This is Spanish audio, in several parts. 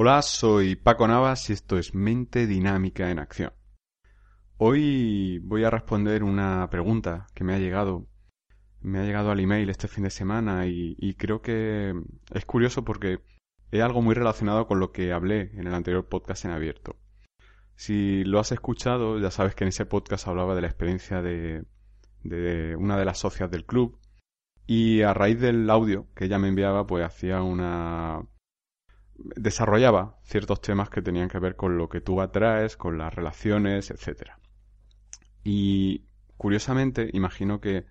Hola, soy Paco Navas y esto es Mente Dinámica en Acción. Hoy voy a responder una pregunta que me ha llegado. Me ha llegado al email este fin de semana y, creo que es curioso porque es algo muy relacionado con lo que hablé en el anterior podcast en abierto. Si lo has escuchado, ya sabes que en ese podcast hablaba de la experiencia de, de una de las socias del club y a raíz del audio que ella me enviaba, pues hacía una desarrollaba ciertos temas que tenían que ver con lo que tú atraes, con las relaciones, etcétera. Y curiosamente, imagino que,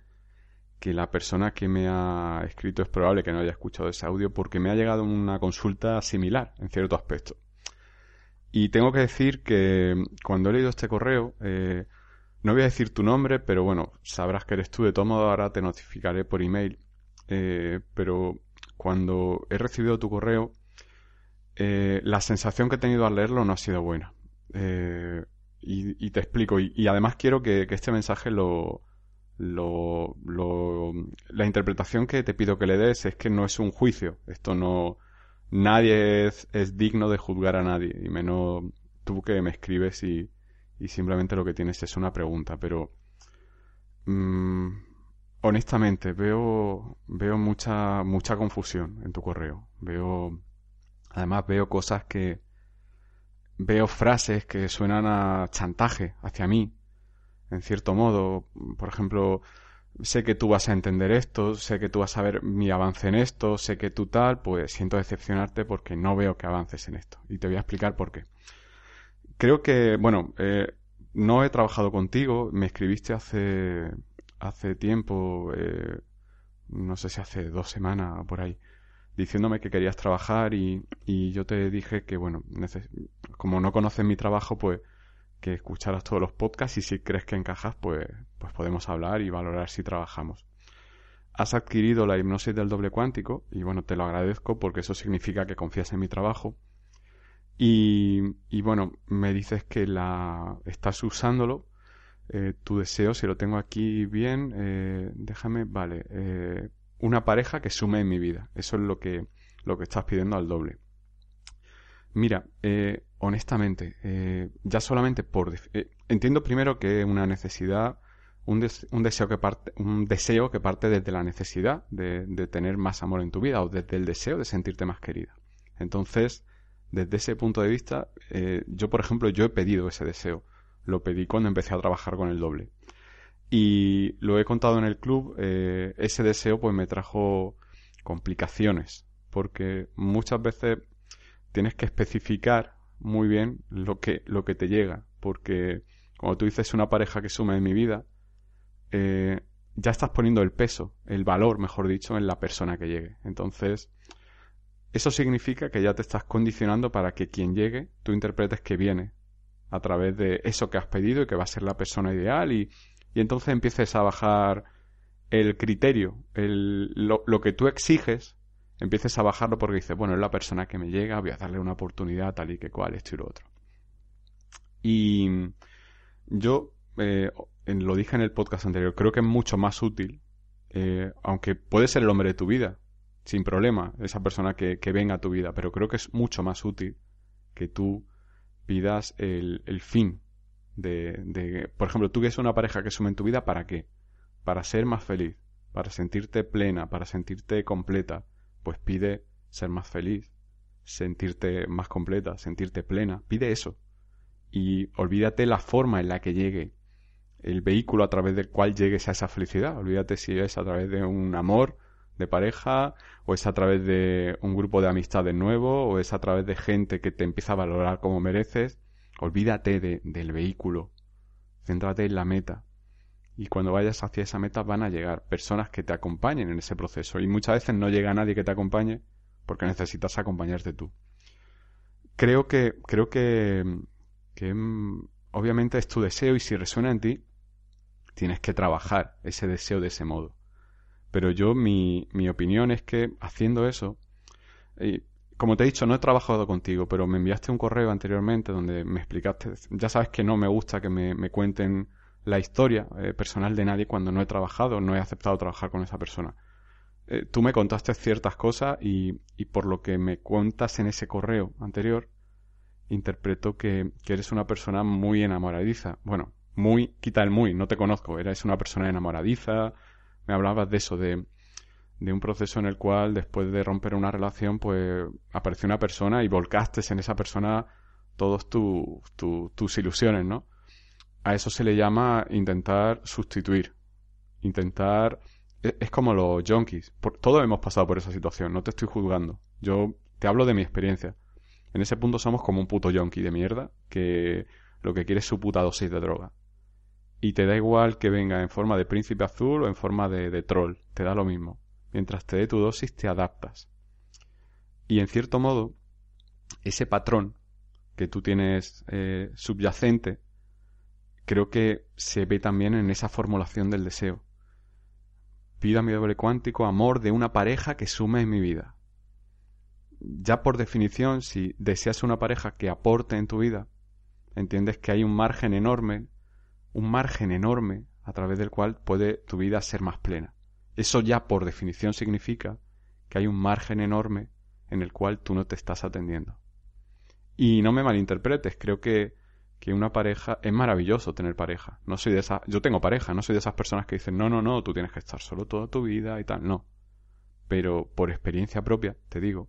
que la persona que me ha escrito es probable que no haya escuchado ese audio porque me ha llegado una consulta similar en cierto aspecto. Y tengo que decir que cuando he leído este correo, eh, no voy a decir tu nombre, pero bueno, sabrás que eres tú. De todo modo, ahora te notificaré por email. Eh, pero cuando he recibido tu correo, eh, la sensación que he tenido al leerlo no ha sido buena. Eh, y, te explico. Y, además quiero que, este mensaje lo, lo, La interpretación que te pido que le des es que no es un juicio. Esto no... Nadie es, digno de juzgar a nadie. Y menos tú que me escribes y, y simplemente lo que tienes es una pregunta. Pero... Mm, honestamente, veo, veo mucha, mucha confusión en tu correo. Veo Además veo cosas que... Veo frases que suenan a chantaje hacia mí, en cierto modo. Por ejemplo, sé que tú vas a entender esto, sé que tú vas a ver mi avance en esto, sé que tú tal, pues siento decepcionarte porque no veo que avances en esto. Y te voy a explicar por qué. Creo que, bueno, eh, no he trabajado contigo, me escribiste hace, hace tiempo, eh, no sé si hace dos semanas o por ahí, diciéndome que querías trabajar y, y yo te dije que, bueno, como no conoces mi trabajo, pues que escucharas todos los podcasts y si crees que encajas, pues, pues podemos hablar y valorar si trabajamos. Has adquirido la hipnosis del doble cuántico y bueno, te lo agradezco porque eso significa que confías en mi trabajo. Y, y bueno, me dices que la estás usándolo. Eh, tu deseo, si lo tengo aquí bien, eh, déjame, vale, eh, una pareja que sume en mi vida. Eso es lo que, lo que estás pidiendo al doble. Mira, eh, honestamente, eh, ya solamente por... Eh, entiendo primero que es una necesidad, un, un, deseo que parte, un deseo que parte desde la necesidad de, de, tener más amor en tu vida o desde el deseo de sentirte más querida. Entonces, desde ese punto de vista, yo, por ejemplo, yo he pedido ese deseo. Lo pedí cuando empecé a trabajar con el doble. Y lo he contado en el club, eh, ese deseo pues me trajo complicaciones, porque muchas veces tienes que especificar muy bien lo que, lo que te llega, porque como tú dices una pareja que suma en mi vida, eh, ya estás poniendo el peso, el valor, mejor dicho, en la persona que llegue. Entonces, eso significa que ya te estás condicionando para que quien llegue, tú interpretes que viene a través de eso que has pedido y que va a ser la persona ideal y y entonces empieces a bajar el criterio, el, lo, que tú exiges, empieces a bajarlo porque dices, bueno, es la persona que me llega, voy a darle una oportunidad tal y que cual, esto y lo otro. Y yo, eh, lo dije en el podcast anterior, creo que es mucho más útil, eh, aunque puede ser el hombre de tu vida, sin problema, esa persona que, que, venga a tu vida, pero creo que es mucho más útil que tú pidas el, el fin de, por ejemplo, tú que es una pareja que suma en tu vida, ¿para qué? Para ser más feliz, para sentirte plena, para sentirte completa. Pues pide ser más feliz, sentirte más completa, sentirte plena. Pide eso. Y olvídate la forma en la que llegue el vehículo a través del cual llegues a esa felicidad. Olvídate si es a través de un amor de pareja, o es a través de un grupo de amistades nuevo, o es a través de gente que te empieza a valorar como mereces. Olvídate de, del vehículo. Céntrate en la meta. Y cuando vayas hacia esa meta van a llegar personas que te acompañen en ese proceso. Y muchas veces no llega nadie que te acompañe porque necesitas acompañarte tú. Creo que, creo que, que mm, obviamente es tu deseo y si resuena en ti, tienes que trabajar ese deseo de ese modo. Pero yo, mi, mi opinión es que haciendo eso, como te he dicho, no he trabajado contigo, pero me enviaste un correo anteriormente donde me explicaste, ya sabes que no me gusta que me, cuenten la historia eh, personal de nadie cuando no he trabajado, no he aceptado trabajar con esa persona. eh, tú me contaste ciertas cosas y, y, por lo que me cuentas en ese correo anterior, interpreto que, que, eres una persona muy enamoradiza. Bueno, muy, quita el muy, no te conozco, eres una persona enamoradiza, me hablabas de eso, de, de un proceso en el cual después de romper una relación, pues apareció una persona y volcaste en esa persona todos tus ilusiones, ¿no? A eso se le llama intentar sustituir, intentar... E, es, como los junkies. todos hemos pasado por esa situación, no te estoy juzgando. Yo te hablo de mi experiencia. En ese punto somos como un puto junkie de mierda que lo que quiere es su puta dosis de droga. Y te da igual que venga en forma de príncipe azul o en forma de, de troll, te da lo mismo. Mientras te dé tu dosis te adaptas. Y en cierto modo, ese patrón que tú tienes eh, subyacente, creo que se ve también en esa formulación del deseo. Pido a mi doble cuántico amor de una pareja que sume en mi vida. Ya por definición, si deseas una pareja que aporte en tu vida, entiendes que hay un margen enorme, un margen enorme a través del cual puede tu vida ser más plena. Eso ya por definición significa que hay un margen enorme en el cual tú no te estás atendiendo. Y no me malinterpretes, creo que, que una pareja es maravilloso tener pareja. No soy de esa, yo tengo pareja, no soy de esas personas que dicen, "No, no, no, tú tienes que estar solo toda tu vida y tal", no. Pero por experiencia propia te digo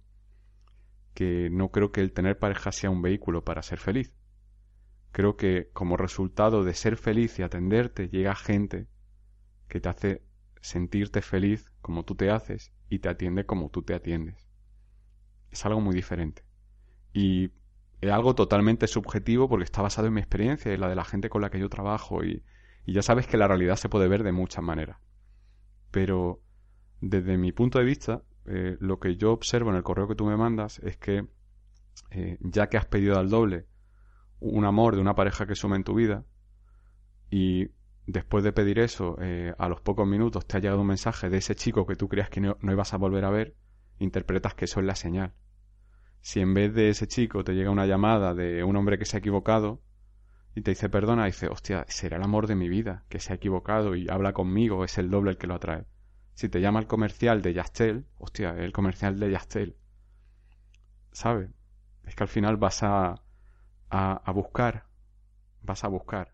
que no creo que el tener pareja sea un vehículo para ser feliz. Creo que como resultado de ser feliz y atenderte llega gente que te hace sentirte feliz como tú te haces y te atiende como tú te atiendes. Es algo muy diferente. Y es algo totalmente subjetivo porque está basado en mi experiencia y la de la gente con la que yo trabajo y, ya sabes que la realidad se puede ver de muchas maneras. Pero desde mi punto de vista, eh, lo que yo observo en el correo que tú me mandas es que eh, ya que has pedido al doble un amor de una pareja que suma en tu vida y después de pedir eso, eh, a los pocos minutos te ha llegado un mensaje de ese chico que tú creías que no ibas a volver a ver, interpretas que eso es la señal si en vez de ese chico te llega una llamada de un hombre que se ha equivocado y te dice perdona, dice, hostia, será el amor de mi vida, que se ha equivocado y habla conmigo, es el doble el que lo atrae. Si te llama el comercial de Yastel, hostia, el comercial de Yastel. ¿Sabes? Es que al final vas a, a, a buscar, vas a buscar.